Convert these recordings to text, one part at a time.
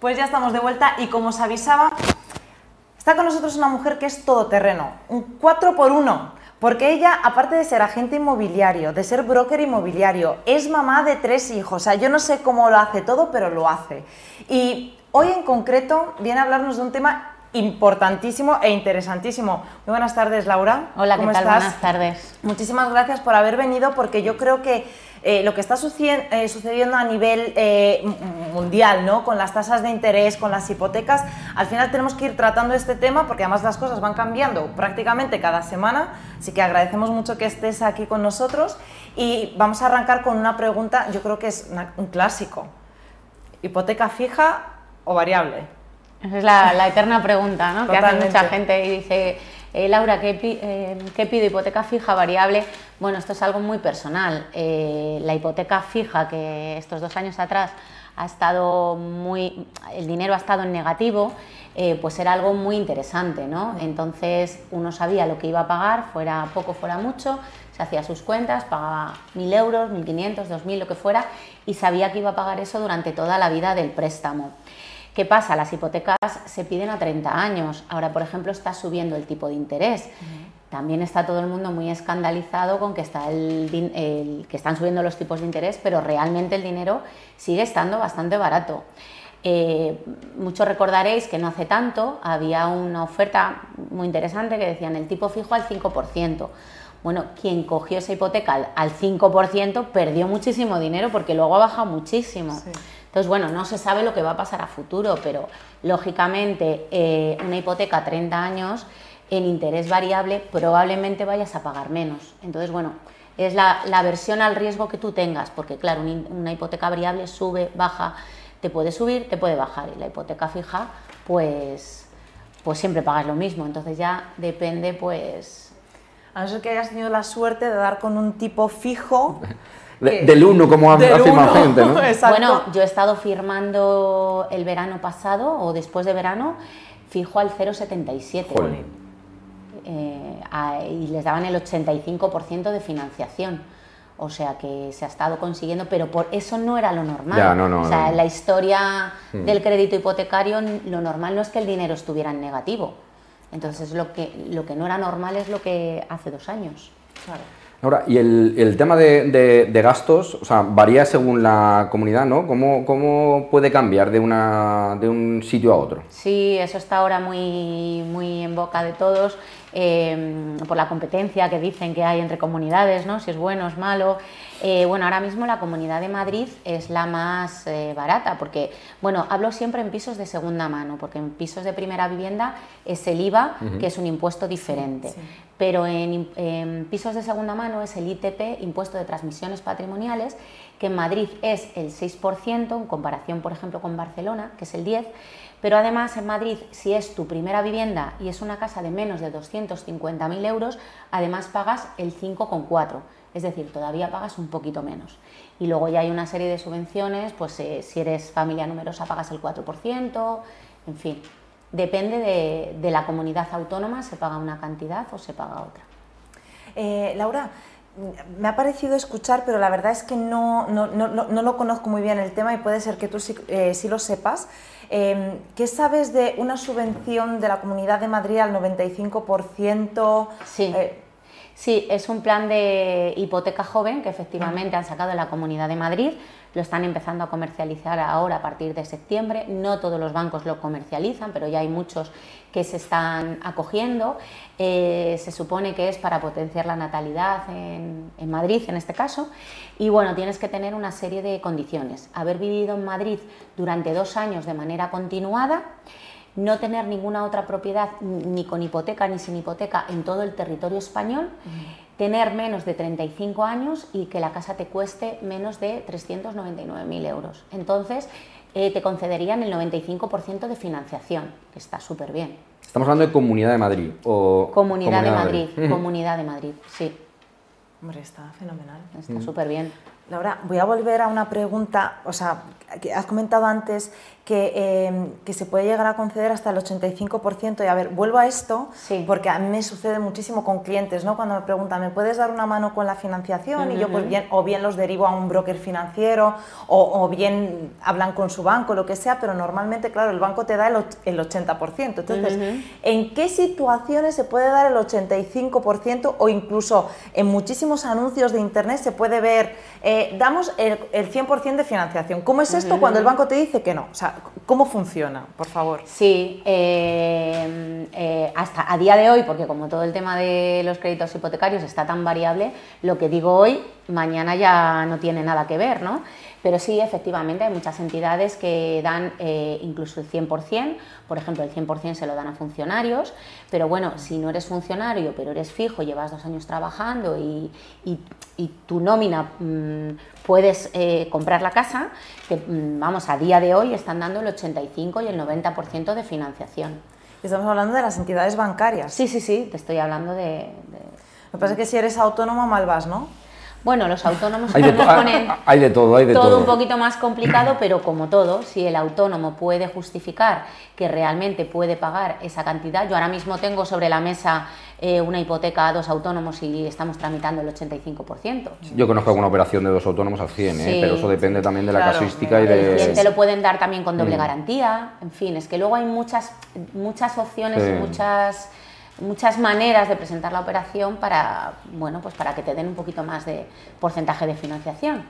Pues ya estamos de vuelta y como os avisaba, está con nosotros una mujer que es todoterreno, un 4 por 1 porque ella, aparte de ser agente inmobiliario, de ser broker inmobiliario, es mamá de tres hijos. O sea, yo no sé cómo lo hace todo, pero lo hace. Y hoy en concreto viene a hablarnos de un tema importantísimo e interesantísimo. Muy buenas tardes, Laura. Hola, ¿qué tal? Buenas tardes. Muchísimas gracias por haber venido porque yo creo que eh, lo que está eh, sucediendo a nivel eh, mundial, ¿no? con las tasas de interés, con las hipotecas, al final tenemos que ir tratando este tema porque además las cosas van cambiando prácticamente cada semana, así que agradecemos mucho que estés aquí con nosotros y vamos a arrancar con una pregunta, yo creo que es un clásico. ¿Hipoteca fija o variable? Esa es la, eterna pregunta ¿no? que hace mucha gente y dice eh, Laura, eh, ¿qué, pido? ¿Hipoteca fija, variable? Bueno, esto es algo muy personal. Eh, la hipoteca fija, que estos dos años atrás ha estado muy, el dinero ha estado en negativo, pues era algo muy interesante, ¿no? Entonces uno sabía lo que iba a pagar, fuera poco, fuera mucho, se hacía sus cuentas, pagaba 1.000 euros, 1.500, 2.000, lo que fuera, y sabía que iba a pagar eso durante toda la vida del préstamo. ¿Qué pasa? Las hipotecas se piden a 30 años. Ahora, por ejemplo, está subiendo el tipo de interés. También está todo el mundo muy escandalizado con que, está el, que están subiendo los tipos de interés, pero realmente el dinero sigue estando bastante barato. Eh, muchos recordaréis que no hace tanto había una oferta muy interesante que decían el tipo fijo al 5%. Bueno, quien cogió esa hipoteca al 5% perdió muchísimo dinero porque luego ha bajado muchísimo. Entonces, bueno, no se sabe lo que va a pasar a futuro, pero lógicamente eh, una hipoteca a 30 años en interés variable probablemente vayas a pagar menos. Entonces, bueno, es la, versión al riesgo que tú tengas, porque claro, una hipoteca variable sube, baja, te puede subir, te puede bajar, y la hipoteca fija, pues, pues siempre pagas lo mismo. Entonces ya depende, pues... A no ser que hayas tenido la suerte de dar con un tipo fijo del uno, como ha afirmado gente, ¿no? Bueno, yo he estado firmando el verano pasado o después de verano, fijo al 0,77. Eh, y les daban el 85% de financiación. O sea que se ha estado consiguiendo, pero por eso no era lo normal. o sea, en la historia hmm. del crédito hipotecario, lo normal no es que el dinero estuviera en negativo. Entonces, lo que, lo que no era normal es lo que hace dos años. Claro. Ahora, y el, tema de, gastos, o sea, varía según la comunidad, ¿no? ¿Cómo, cómo puede cambiar de, una, de un sitio a otro? Sí, eso está ahora muy, muy en boca de todos. Em, por la competencia que dicen que hay entre comunidades, ¿no? si es bueno o es malo. Eh, bueno, ahora mismo la Comunidad de Madrid es la más eh, barata, porque, bueno, hablo siempre en pisos de segunda mano, porque en pisos de primera vivienda es el IVA, que es un impuesto diferente. Pero en, en, pisos de segunda mano es el ITP, impuesto de transmisiones patrimoniales, que en Madrid es el 6%, en comparación, por ejemplo, con Barcelona, que es el 10%. Pero además en Madrid, si es tu primera vivienda y es una casa de menos de 250.000 euros, además pagas el 5,4, es decir, todavía pagas un poquito menos. Y luego ya hay una serie de subvenciones, pues eh, si eres familia numerosa pagas el 4%, en fin, depende de, la comunidad autónoma, se paga una cantidad o se paga otra. Eh, Laura, me ha parecido escuchar, pero la verdad es que no, no, no, no lo conozco muy bien el tema y puede ser que tú sí, eh, lo sepas. Em, ¿Qué sabes de una subvención de la Comunidad de Madrid al 95%? Sí. Eh, sí, es un plan de hipoteca joven que efectivamente han sacado en la Comunidad de Madrid lo están empezando a comercializar ahora a partir de septiembre. No todos los bancos lo comercializan, pero ya hay muchos que se están acogiendo. Eh, se supone que es para potenciar la natalidad en, Madrid, en este caso. Y bueno, tienes que tener una serie de condiciones. Haber vivido en Madrid durante dos años de manera continuada no tener ninguna otra propiedad ni con hipoteca ni sin hipoteca en todo el territorio español, tener menos de 35 años y que la casa te cueste menos de 399.000 euros. Entonces, eh, te concederían el 95% de financiación, que está súper bien. Estamos hablando de Comunidad de Madrid. O Comunidad, de Madrid, Comunidad de Madrid, sí. Hombre, está fenomenal. Está súper bien. Laura, voy a volver a una pregunta, o sea, que has comentado antes que, em, se puede llegar a conceder hasta el 85%. Y a ver, vuelvo a esto porque a mí me sucede muchísimo con clientes, ¿no? Cuando me preguntan, ¿me puedes dar una mano con la financiación? Y yo, pues bien, o bien los derivo a un broker financiero, o, bien hablan con su banco, lo que sea, pero normalmente, claro, el banco te da el, el 80%. Entonces, ¿en qué situaciones se puede dar el 85% o incluso en muchísimos anuncios de internet se puede ver, eh, damos el, el 100% de financiación? ¿Cómo es esto cuando el banco te dice que no? O sea, ¿cómo funciona, por favor? Sí, eh, eh, hasta a día de hoy, porque como todo el tema de los créditos hipotecarios está tan variable, lo que digo hoy, mañana ya no tiene nada que ver, ¿no? Pero sí, efectivamente, hay muchas entidades que dan eh, incluso el 100%, por ejemplo, el 100% se lo dan a funcionarios, pero bueno, si no eres funcionario, pero eres fijo, llevas dos años trabajando y, tu nómina mm, puedes eh, comprar la casa, que mm, vamos, a día de hoy están dando el 85 y el 90% de financiación. Estamos hablando de las entidades bancarias. Sí, sí, sí, te estoy hablando de... de... Lo que pasa es que si eres autónomo mal vas, ¿no? Bueno, los autónomos hay de, ponen hay de todo, hay de todo, un poquito más complicado, pero como todo, si el autónomo puede justificar que realmente puede pagar esa cantidad, yo ahora mismo tengo sobre la mesa eh, una hipoteca a dos autónomos y estamos tramitando el 85%. Yo conozco alguna operación de dos autónomos al 100, ¿eh? pero eso depende también de la casuística y de... Te lo pueden dar también con doble mm. garantía, en fin, es que luego hay muchas, muchas opciones y muchas muchas maneras de presentar la operación para, bueno, pues para que te den un poquito más de porcentaje de financiación.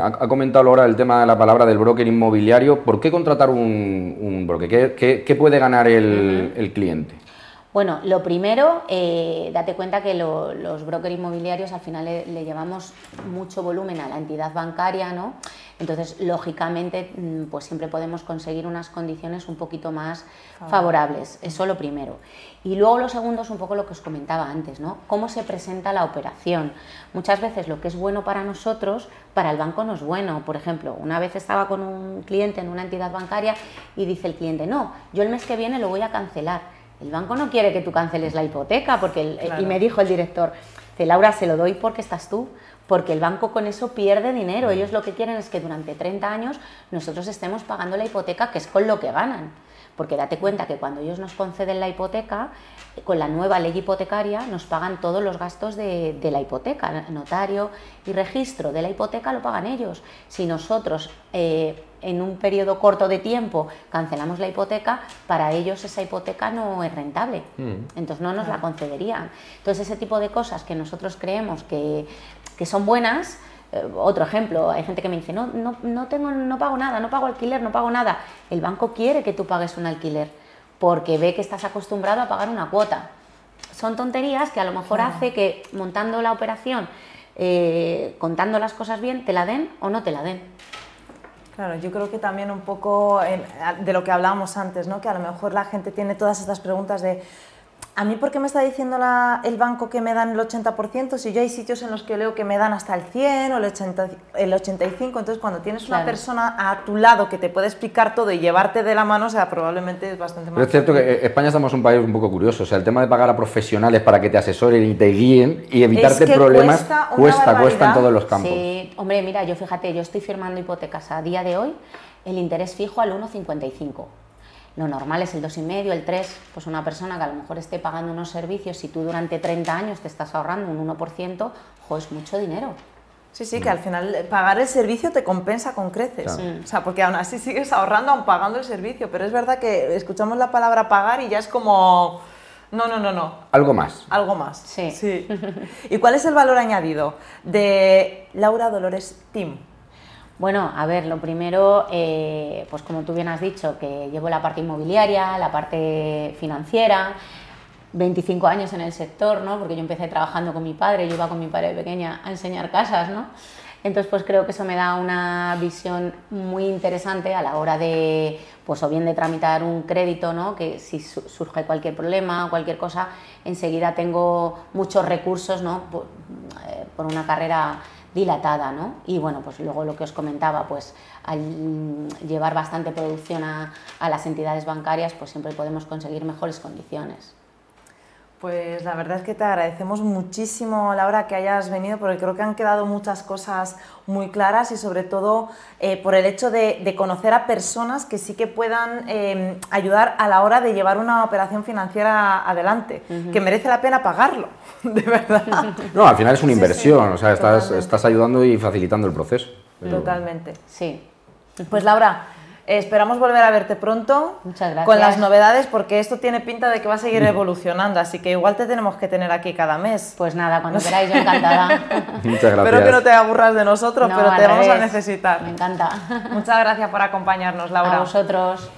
ha comentado ahora el tema de la palabra del broker inmobiliario. ¿Por qué contratar un, broker? ¿Qué, puede ganar el, cliente? Bueno, lo primero, eh, date cuenta que los brokers inmobiliarios al final le, le, llevamos mucho volumen a la entidad bancaria, ¿no? Entonces, lógicamente, mm, pues siempre podemos conseguir unas condiciones un poquito más favorables. Eso lo primero. Y luego lo segundo es un poco lo que os comentaba antes, ¿no? Cómo se presenta la operación. Muchas veces lo que es bueno para nosotros, para el banco no es bueno. Por ejemplo, una vez estaba con un cliente en una entidad bancaria y dice el cliente, no, yo el mes que viene lo voy a cancelar. El banco no quiere que tú canceles la hipoteca, porque y me dijo el director, Laura, se lo doy porque estás tú porque el banco con eso pierde dinero. Ellos lo que quieren es que durante 30 años nosotros estemos pagando la hipoteca, que es con lo que ganan. Porque date cuenta que cuando ellos nos conceden la hipoteca, con la nueva ley hipotecaria nos pagan todos los gastos de, la hipoteca, notario y registro de la hipoteca lo pagan ellos. Si nosotros eh, en un periodo corto de tiempo cancelamos la hipoteca, para ellos esa hipoteca no es rentable, mm. entonces no nos la concederían. Entonces ese tipo de cosas que nosotros creemos que, son buenas, eh, otro ejemplo, hay gente que me dice, no, no, no, tengo, no pago nada, no pago alquiler, no pago nada. El banco quiere que tú pagues un alquiler porque ve que estás acostumbrado a pagar una cuota. Son tonterías que a lo mejor hace que montando la operación, eh, contando las cosas bien, te la den o no te la den. Claro, yo creo que también un poco de lo que hablábamos antes, ¿no? que a lo mejor la gente tiene todas estas preguntas de ¿A mí por qué me está diciendo el banco que me dan el 80% si yo hay sitios en los que leo que me dan hasta el 100 o el, 80, el 85%? Entonces, cuando tienes una persona a tu lado que te puede explicar todo y llevarte de la mano, o sea, probablemente es bastante más... es cierto que eh, España estamos un país un poco curioso. O sea, el tema de pagar a profesionales para que te asesoren y te guíen y evitarte problemas cuesta, cuesta, cuesta en todos los campos. Sí, hombre, mira, yo fíjate, yo estoy firmando hipotecas a día de hoy, el interés fijo al 1,55 lo normal es el 2,5, el 3, pues una persona que a lo mejor esté pagando unos servicios, si tú durante 30 años te estás ahorrando un 1%, jo, es mucho dinero. Sí, sí, que al final pagar el servicio te compensa con creces. O sea, porque aún así sigues ahorrando aún pagando el servicio. Pero es verdad que escuchamos la palabra pagar y ya es como... No, no, no, no. Algo más. Algo más. Sí. sí. ¿Y cuál es el valor añadido de Laura Dolores Team? Bueno, a ver, lo primero, eh, pues como tú bien has dicho, que llevo la parte inmobiliaria, la parte financiera, 25 años en el sector, ¿no? Porque yo empecé trabajando con mi padre, yo iba con mi padre pequeña a enseñar casas, ¿no? Entonces, pues creo que eso me da una visión muy interesante a la hora de, pues o bien de tramitar un crédito, ¿no? Que si surge cualquier problema cualquier cosa, enseguida tengo muchos recursos, ¿no? por eh, una carrera dilatada, ¿no? Y bueno, pues luego lo que os comentaba, pues al llevar bastante producción a, las entidades bancarias, pues siempre podemos conseguir mejores condiciones. Pues la verdad es que te agradecemos muchísimo, Laura, que hayas venido, porque creo que han quedado muchas cosas muy claras y sobre todo eh, por el hecho de, conocer a personas que sí que puedan em, ayudar a la hora de llevar una operación financiera adelante, que merece la pena pagarlo, de verdad. No, al final es una inversión, o sea, estás, estás ayudando y facilitando el proceso. Totalmente. Sí. Pues Laura, Esperamos volver a verte pronto con las novedades porque esto tiene pinta de que va a seguir evolucionando, así que igual te tenemos que tener aquí cada mes. Pues nada, cuando queráis, yo encantada. Muchas gracias. Espero que no te aburras de nosotros, pero te vamos a necesitar. Me encanta. Muchas gracias por acompañarnos, Laura. A vosotros.